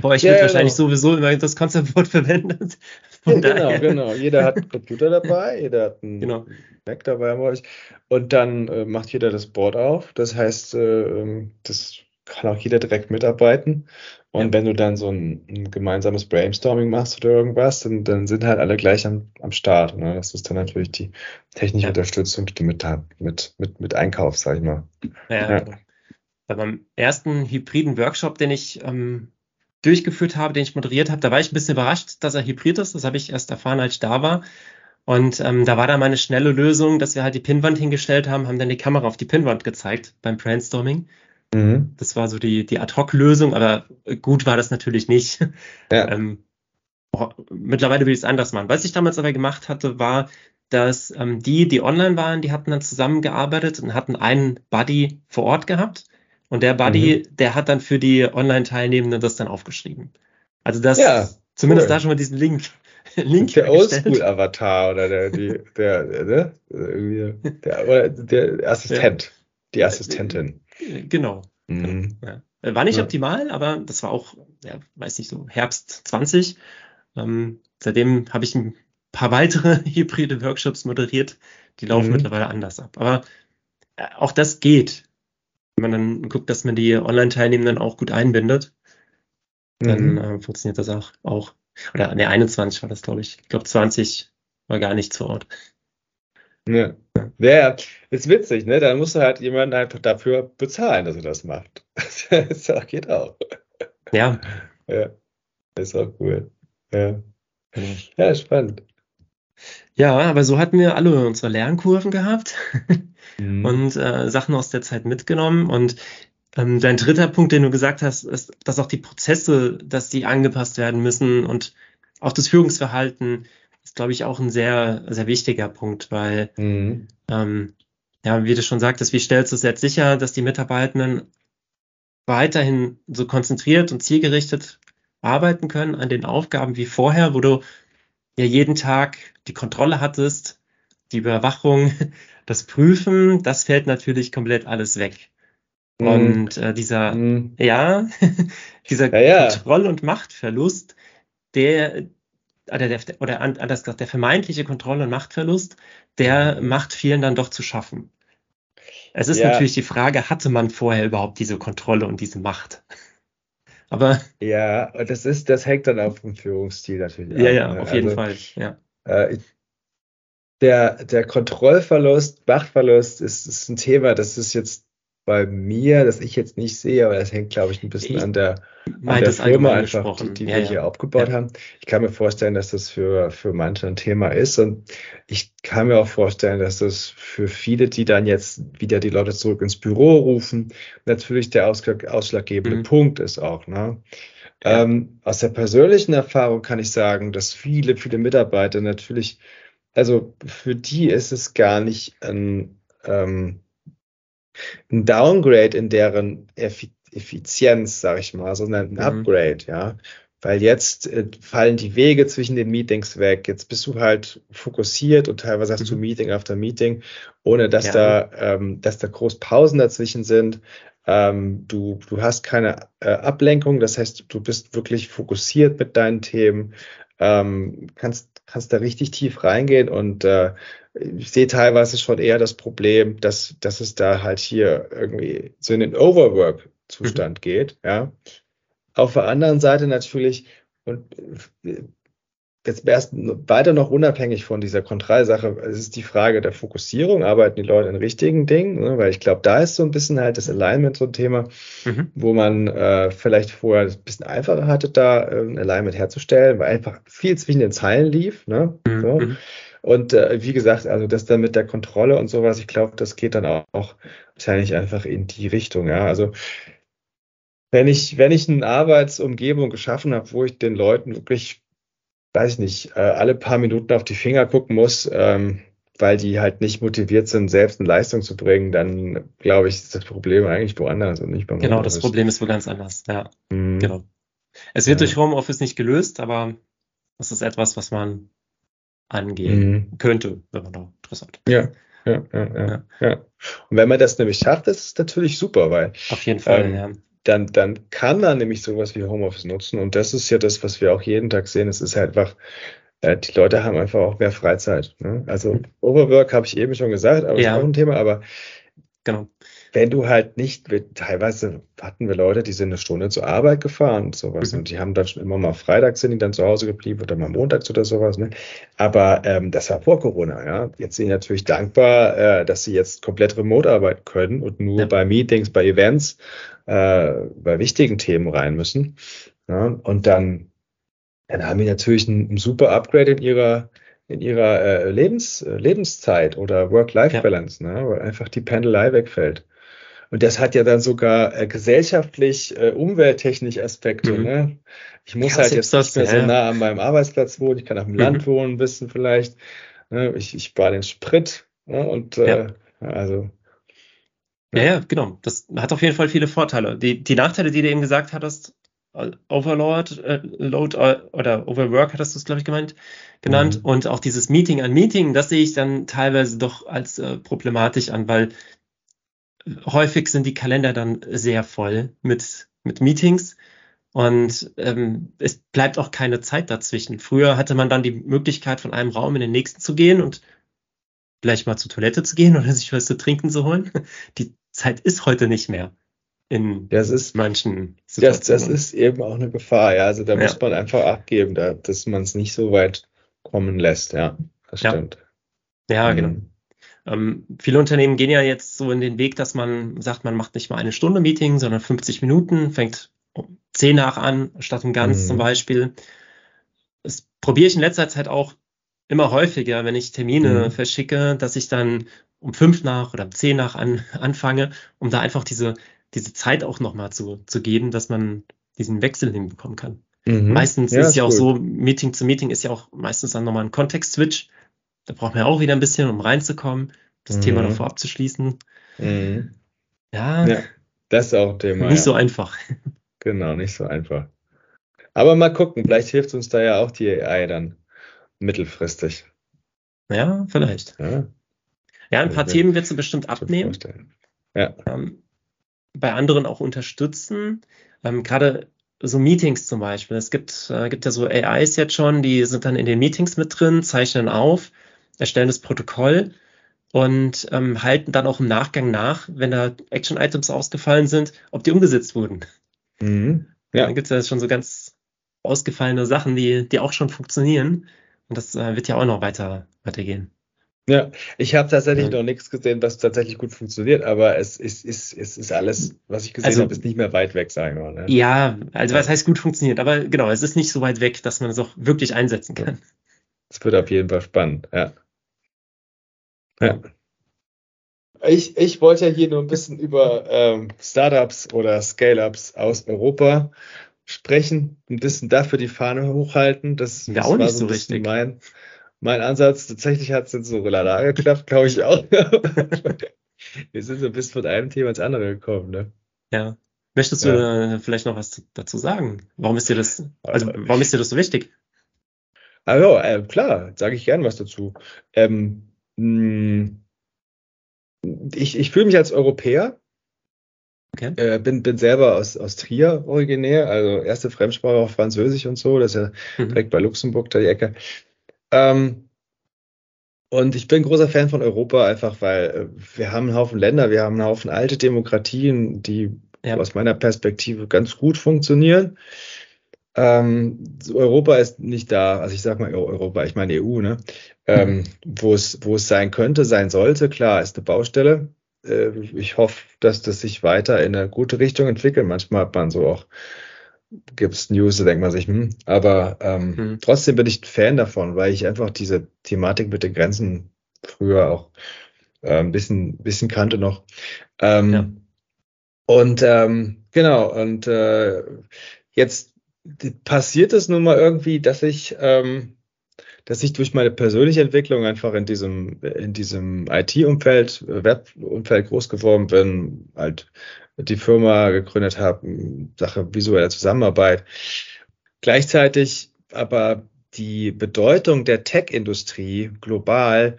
bei euch ja, wird ja, wahrscheinlich genau. sowieso immer das Konzeptwort verwendet. Von ja, genau, genau. Jeder hat einen Computer dabei, jeder hat einen genau. Mac dabei bei euch. Und dann äh, macht jeder das Board auf. Das heißt, äh, ähm, das kann auch jeder direkt mitarbeiten. Und ja. wenn du dann so ein, ein, gemeinsames Brainstorming machst oder irgendwas, dann, dann sind halt alle gleich am, am Start. Ne? Das ist dann natürlich die technische ja. Unterstützung, die du mit, mit, mit, mit einkaufst, sag ich mal. Ja, ja. Genau bei meinem ersten hybriden Workshop, den ich ähm, durchgeführt habe, den ich moderiert habe, da war ich ein bisschen überrascht, dass er hybrid ist. Das habe ich erst erfahren, als ich da war. Und ähm, da war da meine schnelle Lösung, dass wir halt die Pinnwand hingestellt haben, haben dann die Kamera auf die Pinnwand gezeigt beim Brainstorming. Mhm. Das war so die, die Ad-Hoc-Lösung, aber gut war das natürlich nicht. Ja. ähm, oh, mittlerweile will ich es anders machen. Was ich damals aber gemacht hatte, war, dass ähm, die, die online waren, die hatten dann zusammengearbeitet und hatten einen Buddy vor Ort gehabt. Und der Buddy, mhm. der hat dann für die Online-Teilnehmenden das dann aufgeschrieben. Also das, ja, zumindest cool. da schon mal diesen Link. Link der Oldschool-Avatar oder der, die, der, ne? Irgendwie, der, der Assistent, ja. die Assistentin. Genau. Mhm. Ja. War nicht ja. optimal, aber das war auch, ja, weiß nicht, so Herbst 20. Ähm, seitdem habe ich ein paar weitere hybride Workshops moderiert. Die laufen mhm. mittlerweile anders ab. Aber äh, auch das geht wenn man dann guckt, dass man die Online-Teilnehmenden auch gut einbindet, dann mhm. äh, funktioniert das auch. auch. Oder ne, 21 war das, glaube ich. Ich glaube, 20 war gar nicht vor Ort. Ja. ja, ist witzig, ne? Da musst du halt jemanden einfach dafür bezahlen, dass er das macht. das geht auch. Ja. Ja, ist auch cool. Ja, genau. ja spannend. Ja, aber so hatten wir alle unsere Lernkurven gehabt mhm. und äh, Sachen aus der Zeit mitgenommen. Und ähm, dein dritter Punkt, den du gesagt hast, ist, dass auch die Prozesse, dass die angepasst werden müssen und auch das Führungsverhalten ist, glaube ich, auch ein sehr, sehr wichtiger Punkt, weil, mhm. ähm, ja, wie du schon sagtest, wie stellst du es jetzt sicher, dass die Mitarbeitenden weiterhin so konzentriert und zielgerichtet arbeiten können an den Aufgaben wie vorher, wo du ja jeden Tag die Kontrolle hattest, die Überwachung, das Prüfen, das fällt natürlich komplett alles weg. Mm. Und äh, dieser, mm. ja, dieser ja, ja. Kontroll- und Machtverlust, der, oder, der, oder anders gesagt, der vermeintliche Kontroll- und Machtverlust, der macht vielen dann doch zu schaffen. Es ist ja. natürlich die Frage, hatte man vorher überhaupt diese Kontrolle und diese Macht? Aber ja, das ist, das hängt dann auch vom Führungsstil natürlich. Ja, an, ja, ne? auf jeden also, Fall. Ja. Äh, der, der Kontrollverlust, Machtverlust ist, ist ein Thema, das ist jetzt bei mir, das ich jetzt nicht sehe, aber das hängt, glaube ich, ein bisschen ich an der, an der Firma einfach, die, die ja, wir ja. hier aufgebaut ja. haben. Ich kann mir vorstellen, dass das für, für manche ein Thema ist und ich kann mir auch vorstellen, dass das für viele, die dann jetzt wieder die Leute zurück ins Büro rufen, natürlich der ausschlaggebende mhm. Punkt ist auch. Ne? Ähm, aus der persönlichen Erfahrung kann ich sagen, dass viele, viele Mitarbeiter natürlich, also für die ist es gar nicht ein, ähm, ein Downgrade in deren Effizienz, sage ich mal, sondern ein mhm. Upgrade, ja. Weil jetzt äh, fallen die Wege zwischen den Meetings weg. Jetzt bist du halt fokussiert und teilweise hast mhm. du Meeting after Meeting, ohne dass ja. da, ähm, dass da groß Pausen dazwischen sind. Ähm, du, du hast keine äh, Ablenkung, das heißt, du bist wirklich fokussiert mit deinen Themen, ähm, kannst, kannst da richtig tief reingehen und äh, ich sehe teilweise schon eher das Problem, dass, dass es da halt hier irgendwie so in den Overwork-Zustand mhm. geht. Ja. Auf der anderen Seite natürlich, und jetzt erst weiter noch unabhängig von dieser Kontrollsache, es ist die Frage der Fokussierung, arbeiten die Leute in richtigen Dingen, ne? weil ich glaube, da ist so ein bisschen halt das Alignment so ein Thema, mhm. wo man äh, vielleicht vorher ein bisschen einfacher hatte, da äh, ein Alignment herzustellen, weil einfach viel zwischen den Zeilen lief. Ne? Mhm. So. Und äh, wie gesagt, also das dann mit der Kontrolle und sowas, ich glaube, das geht dann auch, auch wahrscheinlich einfach in die Richtung. Ja, also wenn ich, wenn ich eine Arbeitsumgebung geschaffen habe, wo ich den Leuten wirklich, weiß ich nicht, äh, alle paar Minuten auf die Finger gucken muss, ähm, weil die halt nicht motiviert sind, selbst eine Leistung zu bringen, dann glaube ich, ist das Problem eigentlich woanders und nicht beim Genau, Homeoffice. das Problem ist wo ganz anders, ja. Mhm. Genau. Es wird ja. durch Homeoffice nicht gelöst, aber das ist etwas, was man angehen mhm. könnte, wenn man da interessant. Ja. Ja, ja, ja, ja. Und wenn man das nämlich schafft, das ist natürlich super, weil auf jeden Fall, ähm, ja. dann, dann kann man nämlich sowas wie Homeoffice nutzen. Und das ist ja das, was wir auch jeden Tag sehen. Es ist halt einfach, äh, die Leute haben einfach auch mehr Freizeit. Ne? Also mhm. Overwork habe ich eben schon gesagt, aber ja. ist auch ein Thema, aber genau wenn du halt nicht, wir, teilweise hatten wir Leute, die sind eine Stunde zur Arbeit gefahren und sowas mhm. und die haben dann schon immer mal freitags sind die dann zu Hause geblieben oder mal montags oder sowas. Ne? Aber ähm, das war vor Corona. Ja? Jetzt sind die natürlich dankbar, äh, dass sie jetzt komplett remote arbeiten können und nur ja. bei Meetings, bei Events, äh, bei wichtigen Themen rein müssen. Ja? Und dann, dann haben die natürlich ein, ein super Upgrade in ihrer in ihrer äh, Lebens, äh, Lebenszeit oder Work-Life-Balance, ja. ne? weil einfach die Pendelei wegfällt. Und das hat ja dann sogar äh, gesellschaftlich, äh, umwelttechnisch Aspekte. Mhm. Ne? Ich muss ja, halt jetzt nicht mehr ja. so nah an meinem Arbeitsplatz wohnen. Ich kann auf dem mhm. Land wohnen, wissen vielleicht. Ne? Ich, ich spare den Sprit. Ne? Und äh, ja. also. Ja, ja, genau. Das hat auf jeden Fall viele Vorteile. Die, die Nachteile, die du eben gesagt hattest, äh, Overload, äh, Load äh, oder Overwork hattest du es, glaube ich, gemeint, genannt. Mhm. Und auch dieses Meeting an Meeting, das sehe ich dann teilweise doch als äh, problematisch an, weil häufig sind die Kalender dann sehr voll mit, mit Meetings und ähm, es bleibt auch keine Zeit dazwischen. Früher hatte man dann die Möglichkeit, von einem Raum in den nächsten zu gehen und vielleicht mal zur Toilette zu gehen oder sich was zu trinken zu holen. Die Zeit ist heute nicht mehr in das ist, manchen Situationen. Das, das ist eben auch eine Gefahr, ja. Also da ja. muss man einfach abgeben, da, dass man es nicht so weit kommen lässt, ja. Das stimmt. Ja, genau. Ähm, viele Unternehmen gehen ja jetzt so in den Weg, dass man sagt, man macht nicht mal eine Stunde Meeting, sondern 50 Minuten, fängt um 10 nach an, statt um ganz mhm. zum Beispiel. Das probiere ich in letzter Zeit auch immer häufiger, wenn ich Termine mhm. verschicke, dass ich dann um 5 nach oder um 10 nach an, anfange, um da einfach diese, diese Zeit auch nochmal zu, zu geben, dass man diesen Wechsel hinbekommen kann. Mhm. Meistens ja, ist ja auch so, Meeting zu Meeting ist ja auch meistens dann nochmal ein Kontext-Switch. Da braucht man ja auch wieder ein bisschen, um reinzukommen, das mhm. Thema davor abzuschließen. Mhm. Ja, ja, das ist auch ein Thema. Nicht ja. so einfach. Genau, nicht so einfach. Aber mal gucken, vielleicht hilft uns da ja auch die AI dann mittelfristig. Ja, vielleicht. Ja, ja ein paar also, Themen wird sie bestimmt abnehmen. Ja. Ähm, bei anderen auch unterstützen. Ähm, Gerade so Meetings zum Beispiel. Es gibt, äh, gibt ja so AIs jetzt schon, die sind dann in den Meetings mit drin, zeichnen auf erstellen das Protokoll und ähm, halten dann auch im Nachgang nach, wenn da Action-Items ausgefallen sind, ob die umgesetzt wurden. Mhm. Ja. Dann gibt es ja schon so ganz ausgefallene Sachen, die, die auch schon funktionieren. Und das äh, wird ja auch noch weiter weitergehen. Ja, ich habe tatsächlich ja. noch nichts gesehen, was tatsächlich gut funktioniert, aber es ist, ist, es ist alles, was ich gesehen also, habe, ist nicht mehr weit weg, sagen wir. Ne? Ja, also was heißt gut funktioniert, aber genau, es ist nicht so weit weg, dass man es auch wirklich einsetzen kann. Es wird auf jeden Fall spannend, ja. Ja. Ich, ich wollte ja hier nur ein bisschen über ähm, Startups oder Scale-Ups aus Europa sprechen, ein bisschen dafür die Fahne hochhalten. Das, ja, auch nicht so richtig. Mein, mein Ansatz. Tatsächlich hat es jetzt so lala geklappt, glaube ich auch. Wir sind so ein bisschen von einem Thema ins andere gekommen, ne? Ja. Möchtest du ja. Äh, vielleicht noch was dazu sagen? Warum ist dir das, also warum ist dir das so wichtig? Also, äh, klar, sage ich gern was dazu. Ähm, hm, ich, ich fühle mich als Europäer. Okay. Äh, bin, bin selber aus, aus Trier originär, also erste Fremdsprache auf Französisch und so, das ist ja mhm. direkt bei Luxemburg da die Ecke. Ähm, und ich bin großer Fan von Europa, einfach weil äh, wir haben einen Haufen Länder, wir haben einen Haufen alte Demokratien, die ja. aus meiner Perspektive ganz gut funktionieren. Ähm, Europa ist nicht da, also ich sage mal Europa, ich meine EU, ne? Ähm, mhm. wo es wo es sein könnte, sein sollte. Klar, ist eine Baustelle. Äh, ich hoffe, dass das sich weiter in eine gute Richtung entwickelt. Manchmal hat man so auch gibt es News, da denkt man sich, hm, aber ähm, hm. trotzdem bin ich Fan davon, weil ich einfach diese Thematik mit den Grenzen früher auch äh, ein bisschen, bisschen kannte noch. Ähm, ja. Und ähm, genau, und äh, jetzt passiert es nun mal irgendwie, dass ich, ähm, dass ich durch meine persönliche Entwicklung einfach in diesem, in diesem IT-Umfeld, Web-Umfeld groß geworden bin, halt die Firma gegründet habe, Sache visuelle Zusammenarbeit. Gleichzeitig aber die Bedeutung der Tech-Industrie global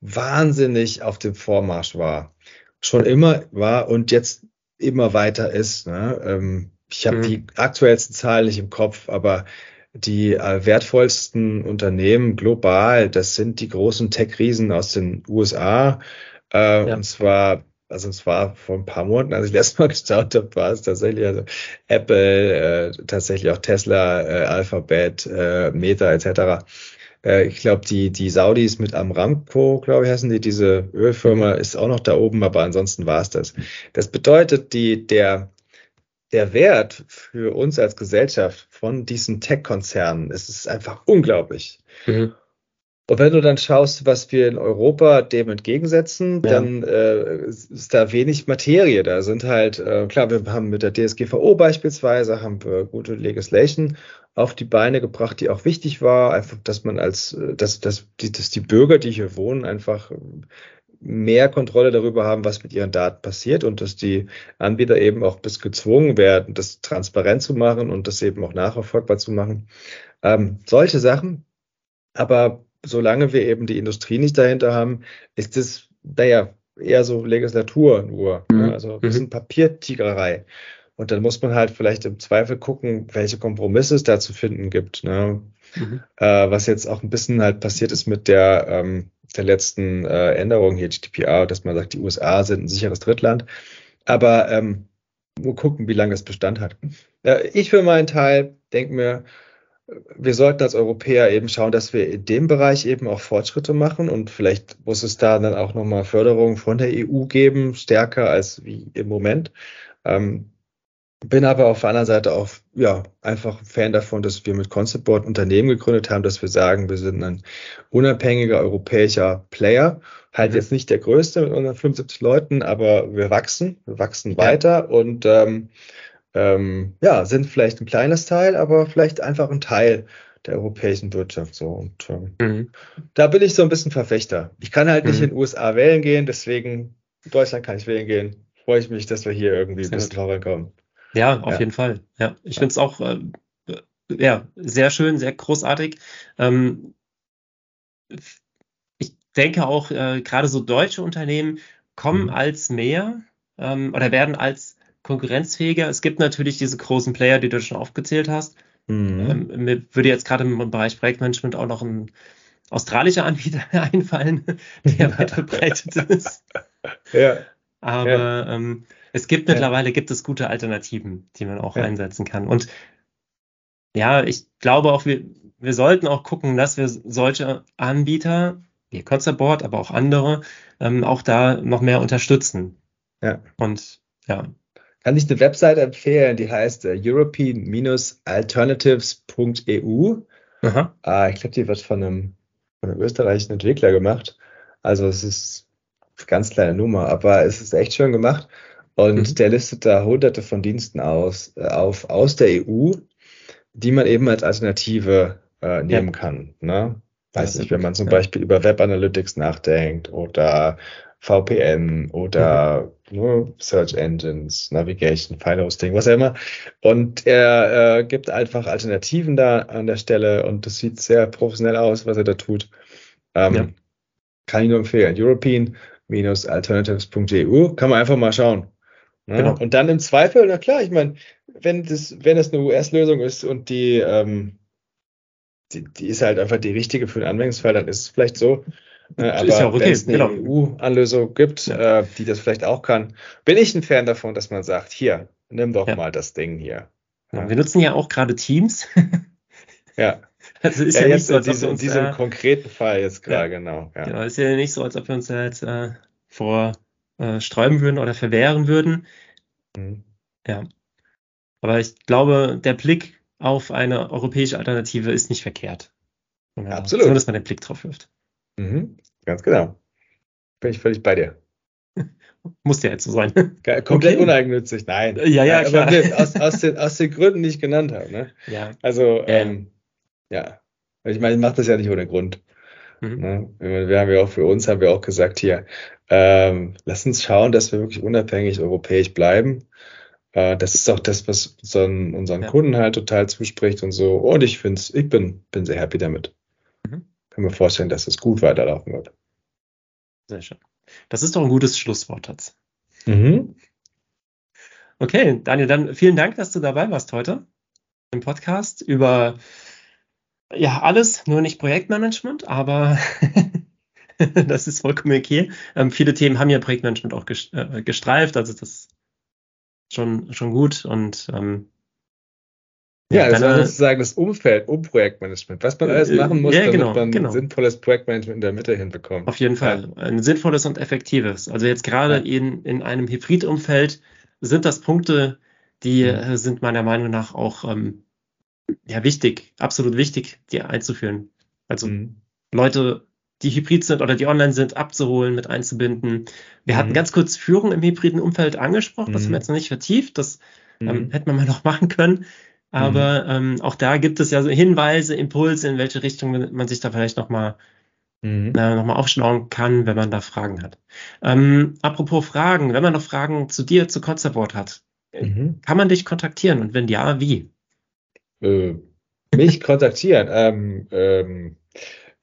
wahnsinnig auf dem Vormarsch war. Schon immer war und jetzt immer weiter ist. Ne? Ähm, ich habe mhm. die aktuellsten Zahlen nicht im Kopf, aber die äh, wertvollsten Unternehmen global, das sind die großen Tech-Riesen aus den USA. Äh, ja. Und zwar also es war vor ein paar Monaten, als ich letztes Mal geschaut habe, war es tatsächlich also Apple, äh, tatsächlich auch Tesla, äh, Alphabet, äh, Meta etc. Äh, ich glaube, die, die Saudis mit Amramco, glaube ich, heißen die, diese Ölfirma ist auch noch da oben, aber ansonsten war es das. Das bedeutet, die, der, der Wert für uns als Gesellschaft von diesen Tech-Konzernen, es ist einfach unglaublich. Mhm. Und wenn du dann schaust, was wir in Europa dem entgegensetzen, ja. dann äh, ist da wenig Materie. Da sind halt, äh, klar, wir haben mit der DSGVO beispielsweise, haben wir gute Legislation auf die Beine gebracht, die auch wichtig war, einfach, dass man als, äh, dass, dass, die, dass die Bürger, die hier wohnen, einfach mehr Kontrolle darüber haben, was mit ihren Daten passiert und dass die Anbieter eben auch bis gezwungen werden, das transparent zu machen und das eben auch nachverfolgbar zu machen. Ähm, solche Sachen. Aber solange wir eben die Industrie nicht dahinter haben, ist es, naja, eher so Legislatur nur. Mhm. Ne? Also ein bisschen mhm. Papiertigerei. Und dann muss man halt vielleicht im Zweifel gucken, welche Kompromisse es da zu finden gibt. Ne? Mhm. Äh, was jetzt auch ein bisschen halt passiert ist mit der, ähm, der letzten äh, Änderung hier, GDPR, dass man sagt, die USA sind ein sicheres Drittland. Aber ähm, nur gucken, wie lange das Bestand hat. Äh, ich für meinen Teil denke mir, wir sollten als Europäer eben schauen, dass wir in dem Bereich eben auch Fortschritte machen und vielleicht muss es da dann auch nochmal Förderung von der EU geben, stärker als wie im Moment. Ähm, bin aber auf der anderen Seite auch ja einfach Fan davon, dass wir mit Concept Board Unternehmen gegründet haben, dass wir sagen, wir sind ein unabhängiger europäischer Player, halt mhm. jetzt nicht der größte mit unseren 75 Leuten, aber wir wachsen, wir wachsen ja. weiter und ähm, ähm, ja, sind vielleicht ein kleines Teil, aber vielleicht einfach ein Teil der europäischen Wirtschaft so. Und ähm, mhm. da bin ich so ein bisschen Verfechter. Ich kann halt nicht mhm. in den USA wählen gehen, deswegen in Deutschland kann ich wählen gehen. Freue ich mich, dass wir hier irgendwie ein bisschen vorankommen. Ja, auf ja. jeden Fall. Ja, ich ja. finde es auch äh, ja, sehr schön, sehr großartig. Ähm, ich denke auch, äh, gerade so deutsche Unternehmen kommen mhm. als mehr ähm, oder werden als konkurrenzfähiger. Es gibt natürlich diese großen Player, die du schon aufgezählt hast. Mhm. Ähm, mir würde jetzt gerade im Bereich Projektmanagement auch noch ein australischer Anbieter einfallen, der weit verbreitet ist. Ja. Aber ja. Ähm, es gibt mittlerweile ja. gibt es gute Alternativen, die man auch ja. einsetzen kann. Und ja, ich glaube auch, wir, wir sollten auch gucken, dass wir solche Anbieter ihr Concept Board, aber auch andere, ähm, auch da noch mehr unterstützen. Ja. Und ja. Kann ich eine Webseite empfehlen, die heißt äh, european-alternatives.eu. Aha. Ah, ich glaube, die wird von einem, von einem österreichischen Entwickler gemacht. Also es ist ganz kleine Nummer, aber es ist echt schön gemacht. Und mhm. der listet da hunderte von Diensten aus, äh, auf, aus der EU, die man eben als Alternative äh, nehmen ja. kann. Ne? Weiß nicht, wenn man zum ja. Beispiel über Web Analytics nachdenkt oder VPN oder mhm. ne, Search Engines, Navigation, File Hosting, was auch immer. Und er äh, gibt einfach Alternativen da an der Stelle und das sieht sehr professionell aus, was er da tut. Ähm, ja. Kann ich nur empfehlen. European-alternatives.eu kann man einfach mal schauen. Ne? Genau. Und dann im Zweifel, na klar, ich meine, wenn das, wenn das eine US-Lösung ist und die, ähm, die, die ist halt einfach die richtige für den Anwendungsfall, dann ist es vielleicht so. Äh, aber ja okay. wenn es eine genau. EU-Anlösung gibt, ja. äh, die das vielleicht auch kann, bin ich ein Fan davon, dass man sagt, hier, nimm doch ja. mal das Ding hier. Wir nutzen ja auch gerade Teams. ja. Also ist ja, ja nicht so, als in, diesem, uns, in diesem äh, konkreten Fall jetzt gerade, genau. Ja. Genau, ist ja nicht so, als ob wir uns da jetzt äh, vor äh, sträuben würden oder verwehren würden. Mhm. Ja. Aber ich glaube, der Blick auf eine europäische Alternative ist nicht verkehrt. Ja, Absolut. So, dass man den Blick drauf wirft. Mhm. Ganz genau. Bin ich völlig bei dir. Muss ja jetzt so sein. Komplett okay. uneigennützig, nein. Ja, ja, klar. Aber aus, aus, den, aus den Gründen, die ich genannt habe. Ne? Ja. Also, ähm, ja. Ich meine, ich mache das ja nicht ohne Grund. Mhm. Ne? Wir haben ja auch für uns, haben wir auch gesagt hier, ähm, lass uns schauen, dass wir wirklich unabhängig europäisch bleiben. Äh, das ist auch das, was unseren, unseren ja. Kunden halt total zuspricht und so. Und ich finde ich bin, bin sehr happy damit. Mhm. Kann mir vorstellen, dass es gut weiterlaufen wird. Sehr schön. Das ist doch ein gutes Schlusswort, Tatz. Mhm. Okay, Daniel, dann vielen Dank, dass du dabei warst heute im Podcast über ja alles, nur nicht Projektmanagement, aber das ist vollkommen okay. Ähm, viele Themen haben ja Projektmanagement auch äh, gestreift, also das ist schon, schon gut und ähm, ja, also deine, sozusagen das Umfeld um Projektmanagement, was man alles äh, machen muss, ja, damit genau, man genau. ein sinnvolles Projektmanagement in der Mitte hinbekommt. Auf jeden Fall. Ja. Ein sinnvolles und effektives. Also jetzt gerade ja. in, in einem Hybridumfeld sind das Punkte, die mhm. sind meiner Meinung nach auch ähm, ja wichtig, absolut wichtig, die einzuführen. Also mhm. Leute, die hybrid sind oder die online sind, abzuholen, mit einzubinden. Wir mhm. hatten ganz kurz Führung im hybriden Umfeld angesprochen, das haben wir mhm. jetzt noch nicht vertieft, das ähm, mhm. hätte man mal noch machen können. Aber mhm. ähm, auch da gibt es ja so Hinweise, Impulse, in welche Richtung man sich da vielleicht nochmal mhm. äh, noch aufschlauen kann, wenn man da Fragen hat. Ähm, apropos Fragen, wenn man noch Fragen zu dir, zu Conceptboard hat, mhm. kann man dich kontaktieren und wenn ja, wie? Äh, mich kontaktieren. ähm, ähm,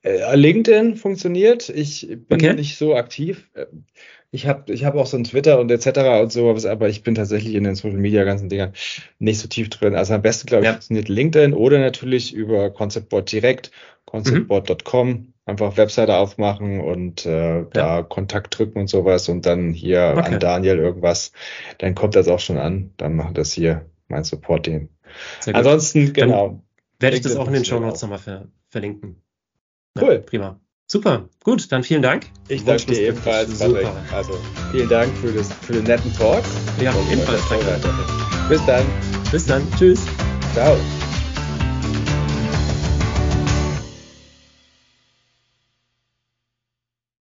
äh, LinkedIn funktioniert. Ich bin okay. nicht so aktiv. Ich habe ich hab auch so ein Twitter und etc. und so, aber ich bin tatsächlich in den Social Media ganzen Dingern nicht so tief drin. Also am besten, glaube ich, ja. funktioniert LinkedIn oder natürlich über Conceptboard direkt, conceptboard.com. Mhm. Einfach Webseite aufmachen und äh, ja. da Kontakt drücken und sowas und dann hier okay. an Daniel irgendwas. Dann kommt das auch schon an. Dann machen das hier mein Support-Team. Ansonsten, genau. Werde ich das auch in den Show Notes nochmal ver verlinken. Cool. Ja, prima. Super, gut, dann vielen Dank. Ich danke dir ebenfalls, Patrick. Also vielen Dank für, das, für den netten Talk. Ja, ebenfalls. Danke. Bis dann. Bis dann. Tschüss. Ciao.